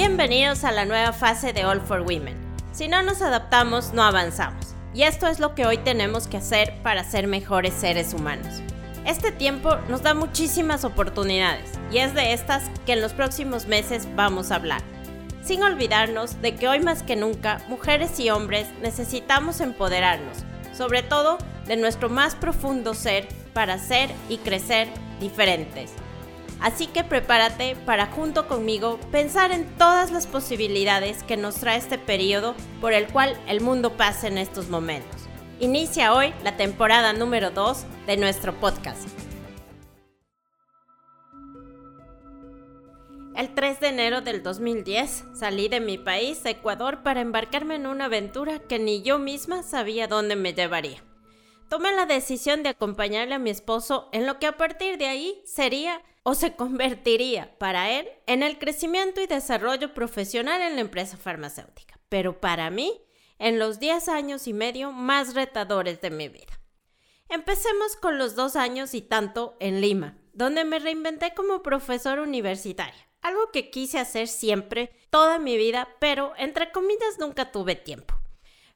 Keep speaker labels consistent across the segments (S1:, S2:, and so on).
S1: Bienvenidos a la nueva fase de All for Women. Si no nos adaptamos, no avanzamos. Y esto es lo que hoy tenemos que hacer para ser mejores seres humanos. Este tiempo nos da muchísimas oportunidades y es de estas que en los próximos meses vamos a hablar. Sin olvidarnos de que hoy más que nunca, mujeres y hombres necesitamos empoderarnos, sobre todo de nuestro más profundo ser para ser y crecer diferentes. Así que prepárate para junto conmigo pensar en todas las posibilidades que nos trae este periodo por el cual el mundo pasa en estos momentos. Inicia hoy la temporada número 2 de nuestro podcast. El 3 de enero del 2010 salí de mi país, Ecuador, para embarcarme en una aventura que ni yo misma sabía dónde me llevaría. Tomé la decisión de acompañarle a mi esposo en lo que a partir de ahí sería o se convertiría para él en el crecimiento y desarrollo profesional en la empresa farmacéutica, pero para mí en los 10 años y medio más retadores de mi vida. Empecemos con los dos años y tanto en Lima, donde me reinventé como profesor universitaria, algo que quise hacer siempre, toda mi vida, pero entre comillas nunca tuve tiempo.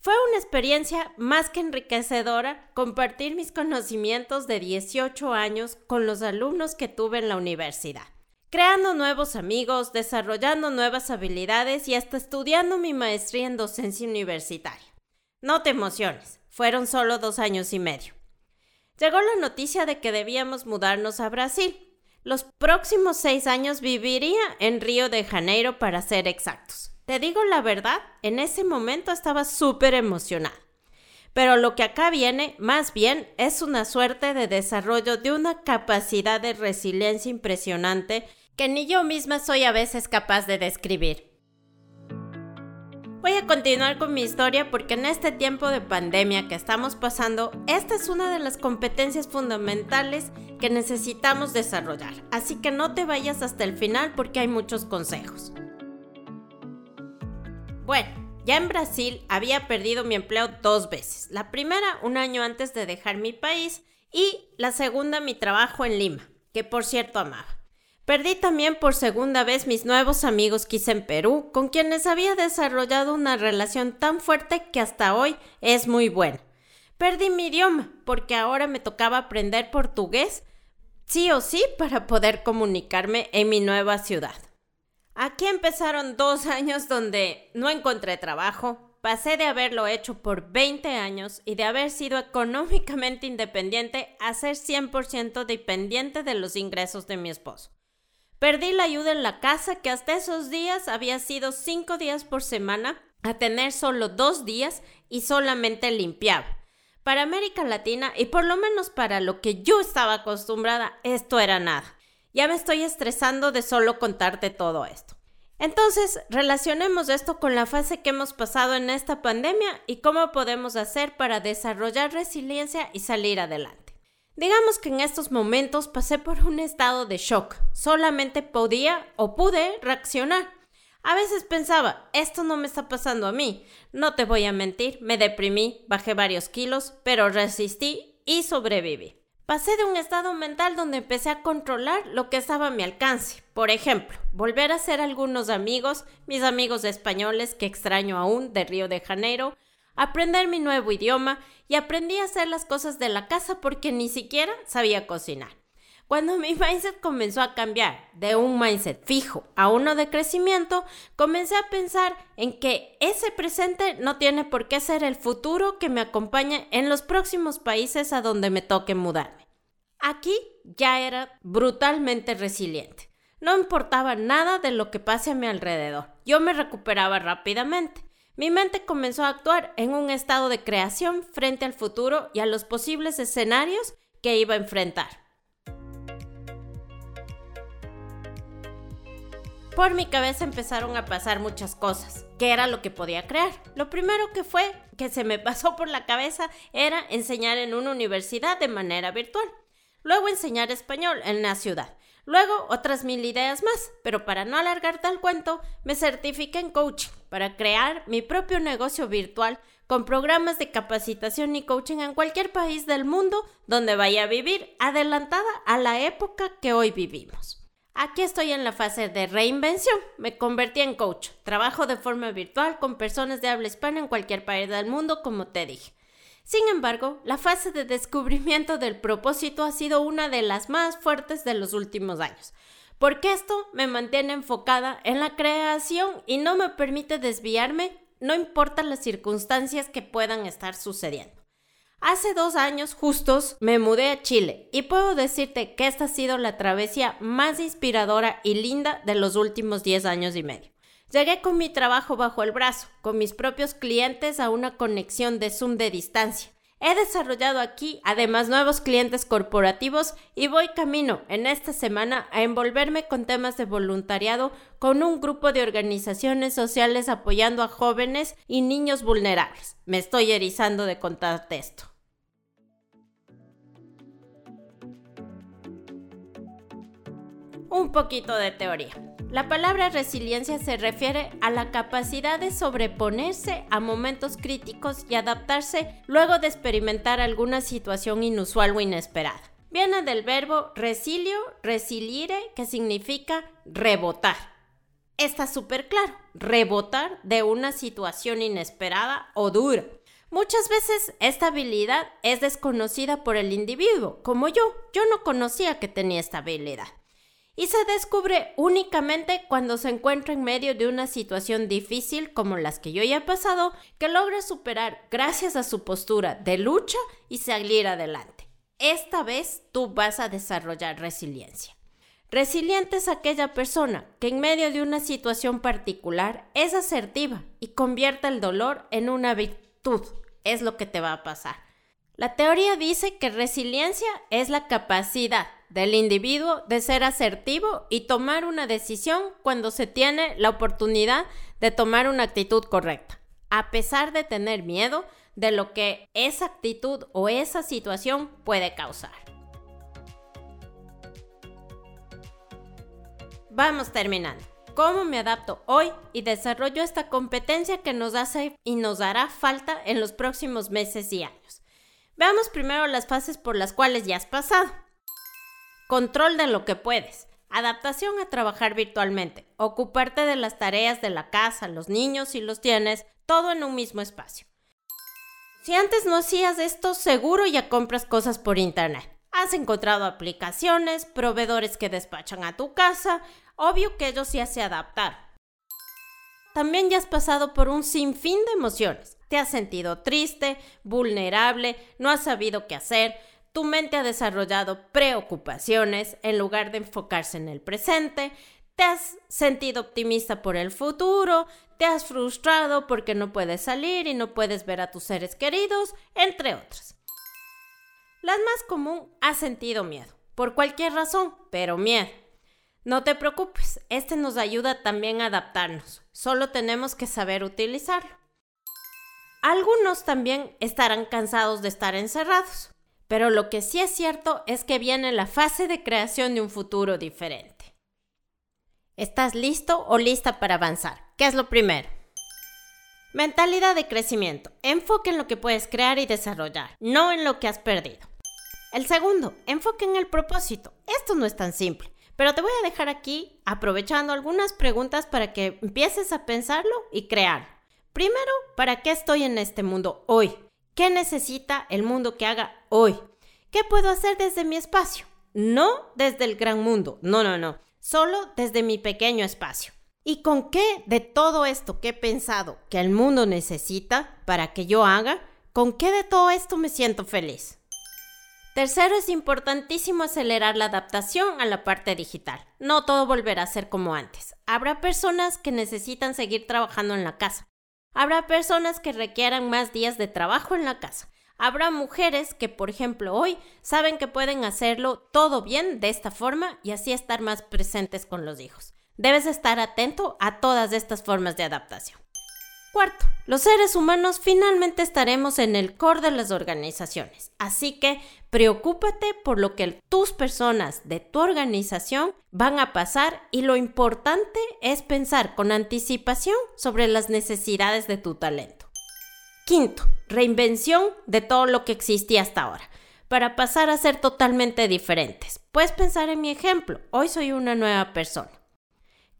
S1: Fue una experiencia más que enriquecedora compartir mis conocimientos de 18 años con los alumnos que tuve en la universidad, creando nuevos amigos, desarrollando nuevas habilidades y hasta estudiando mi maestría en docencia universitaria. No te emociones, fueron solo dos años y medio. Llegó la noticia de que debíamos mudarnos a Brasil. Los próximos seis años viviría en Río de Janeiro para ser exactos. Te digo la verdad, en ese momento estaba súper emocionada. Pero lo que acá viene, más bien, es una suerte de desarrollo de una capacidad de resiliencia impresionante que ni yo misma soy a veces capaz de describir. Voy a continuar con mi historia porque en este tiempo de pandemia que estamos pasando, esta es una de las competencias fundamentales que necesitamos desarrollar. Así que no te vayas hasta el final porque hay muchos consejos. Bueno, ya en Brasil había perdido mi empleo dos veces. La primera un año antes de dejar mi país y la segunda mi trabajo en Lima, que por cierto amaba. Perdí también por segunda vez mis nuevos amigos que hice en Perú, con quienes había desarrollado una relación tan fuerte que hasta hoy es muy buena. Perdí mi idioma, porque ahora me tocaba aprender portugués, sí o sí, para poder comunicarme en mi nueva ciudad. Aquí empezaron dos años donde no encontré trabajo, pasé de haberlo hecho por 20 años y de haber sido económicamente independiente a ser 100% dependiente de los ingresos de mi esposo. Perdí la ayuda en la casa que hasta esos días había sido cinco días por semana a tener solo dos días y solamente limpiaba. Para América Latina y por lo menos para lo que yo estaba acostumbrada, esto era nada. Ya me estoy estresando de solo contarte todo esto. Entonces, relacionemos esto con la fase que hemos pasado en esta pandemia y cómo podemos hacer para desarrollar resiliencia y salir adelante. Digamos que en estos momentos pasé por un estado de shock. Solamente podía o pude reaccionar. A veces pensaba, esto no me está pasando a mí. No te voy a mentir, me deprimí, bajé varios kilos, pero resistí y sobreviví. Pasé de un estado mental donde empecé a controlar lo que estaba a mi alcance. Por ejemplo, volver a ser algunos amigos, mis amigos españoles que extraño aún de Río de Janeiro, aprender mi nuevo idioma y aprendí a hacer las cosas de la casa porque ni siquiera sabía cocinar. Cuando mi mindset comenzó a cambiar de un mindset fijo a uno de crecimiento, comencé a pensar en que ese presente no tiene por qué ser el futuro que me acompaña en los próximos países a donde me toque mudar. Aquí ya era brutalmente resiliente. No importaba nada de lo que pase a mi alrededor. Yo me recuperaba rápidamente. Mi mente comenzó a actuar en un estado de creación frente al futuro y a los posibles escenarios que iba a enfrentar. Por mi cabeza empezaron a pasar muchas cosas. ¿Qué era lo que podía crear? Lo primero que fue que se me pasó por la cabeza era enseñar en una universidad de manera virtual luego enseñar español en la ciudad, luego otras mil ideas más, pero para no alargar tal cuento, me certifiqué en coaching para crear mi propio negocio virtual con programas de capacitación y coaching en cualquier país del mundo donde vaya a vivir, adelantada a la época que hoy vivimos. Aquí estoy en la fase de reinvención. Me convertí en coach. Trabajo de forma virtual con personas de habla hispana en cualquier país del mundo, como te dije. Sin embargo, la fase de descubrimiento del propósito ha sido una de las más fuertes de los últimos años, porque esto me mantiene enfocada en la creación y no me permite desviarme, no importa las circunstancias que puedan estar sucediendo. Hace dos años justos me mudé a Chile y puedo decirte que esta ha sido la travesía más inspiradora y linda de los últimos 10 años y medio. Llegué con mi trabajo bajo el brazo, con mis propios clientes a una conexión de Zoom de distancia He desarrollado aquí además nuevos clientes corporativos y voy camino en esta semana a envolverme con temas de voluntariado con un grupo de organizaciones sociales apoyando a jóvenes y niños vulnerables. Me estoy erizando de contarte esto. Un poquito de teoría. La palabra resiliencia se refiere a la capacidad de sobreponerse a momentos críticos y adaptarse luego de experimentar alguna situación inusual o inesperada. Viene del verbo resilio, resilire, que significa rebotar. Está súper claro, rebotar de una situación inesperada o dura. Muchas veces esta habilidad es desconocida por el individuo, como yo. Yo no conocía que tenía esta habilidad y se descubre únicamente cuando se encuentra en medio de una situación difícil como las que yo ya he pasado, que logra superar gracias a su postura de lucha y salir adelante. Esta vez tú vas a desarrollar resiliencia. Resiliente es aquella persona que en medio de una situación particular es asertiva y convierte el dolor en una virtud. Es lo que te va a pasar. La teoría dice que resiliencia es la capacidad del individuo de ser asertivo y tomar una decisión cuando se tiene la oportunidad de tomar una actitud correcta, a pesar de tener miedo de lo que esa actitud o esa situación puede causar. Vamos terminando. ¿Cómo me adapto hoy y desarrollo esta competencia que nos hace y nos dará falta en los próximos meses y años? Veamos primero las fases por las cuales ya has pasado. Control de lo que puedes. Adaptación a trabajar virtualmente. Ocuparte de las tareas de la casa, los niños si los tienes, todo en un mismo espacio. Si antes no hacías esto, seguro ya compras cosas por internet. Has encontrado aplicaciones, proveedores que despachan a tu casa, obvio que ellos ya se adaptaron. También ya has pasado por un sinfín de emociones. Te has sentido triste, vulnerable, no has sabido qué hacer, tu mente ha desarrollado preocupaciones en lugar de enfocarse en el presente, te has sentido optimista por el futuro, te has frustrado porque no puedes salir y no puedes ver a tus seres queridos, entre otras. Las más común, has sentido miedo, por cualquier razón, pero miedo. No te preocupes, este nos ayuda también a adaptarnos, solo tenemos que saber utilizarlo. Algunos también estarán cansados de estar encerrados. Pero lo que sí es cierto es que viene la fase de creación de un futuro diferente. ¿Estás listo o lista para avanzar? ¿Qué es lo primero? Mentalidad de crecimiento. Enfoque en lo que puedes crear y desarrollar, no en lo que has perdido. El segundo, enfoque en el propósito. Esto no es tan simple, pero te voy a dejar aquí aprovechando algunas preguntas para que empieces a pensarlo y crear. Primero, ¿para qué estoy en este mundo hoy? ¿Qué necesita el mundo que haga hoy? ¿Qué puedo hacer desde mi espacio? No desde el gran mundo, no, no, no, solo desde mi pequeño espacio. ¿Y con qué de todo esto que he pensado que el mundo necesita para que yo haga? ¿Con qué de todo esto me siento feliz? Tercero, es importantísimo acelerar la adaptación a la parte digital. No todo volverá a ser como antes. Habrá personas que necesitan seguir trabajando en la casa, Habrá personas que requieran más días de trabajo en la casa. Habrá mujeres que, por ejemplo, hoy saben que pueden hacerlo todo bien de esta forma y así estar más presentes con los hijos. Debes estar atento a todas estas formas de adaptación. Cuarto, los seres humanos finalmente estaremos en el core de las organizaciones, así que preocúpate por lo que tus personas de tu organización van a pasar y lo importante es pensar con anticipación sobre las necesidades de tu talento. Quinto, reinvención de todo lo que existía hasta ahora. para pasar a ser totalmente diferentes. Puedes pensar en mi ejemplo. Hoy soy una nueva persona.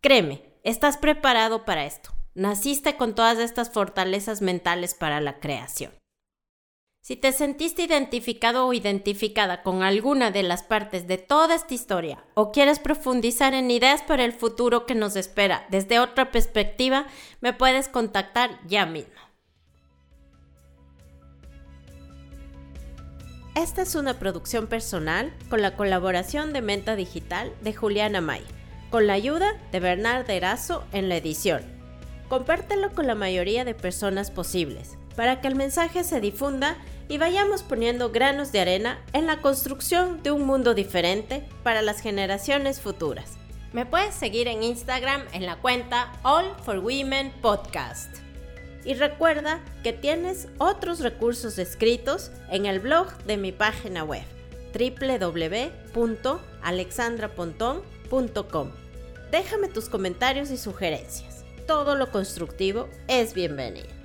S1: Créeme, estás preparado para esto. Naciste con todas estas fortalezas mentales para la creación. Si te sentiste identificado o identificada con alguna de las partes de toda esta historia o quieres profundizar en ideas para el futuro que nos espera desde otra perspectiva, me puedes contactar ya mismo. Esta es una producción personal con la colaboración de Menta Digital de Juliana May, con la ayuda de Bernard Erazo en la edición. Compártelo con la mayoría de personas posibles para que el mensaje se difunda y vayamos poniendo granos de arena en la construcción de un mundo diferente para las generaciones futuras. Me puedes seguir en Instagram en la cuenta All for Women Podcast. Y recuerda que tienes otros recursos escritos en el blog de mi página web www.alexandrapontón.com. Déjame tus comentarios y sugerencias. Todo lo constructivo es bienvenido.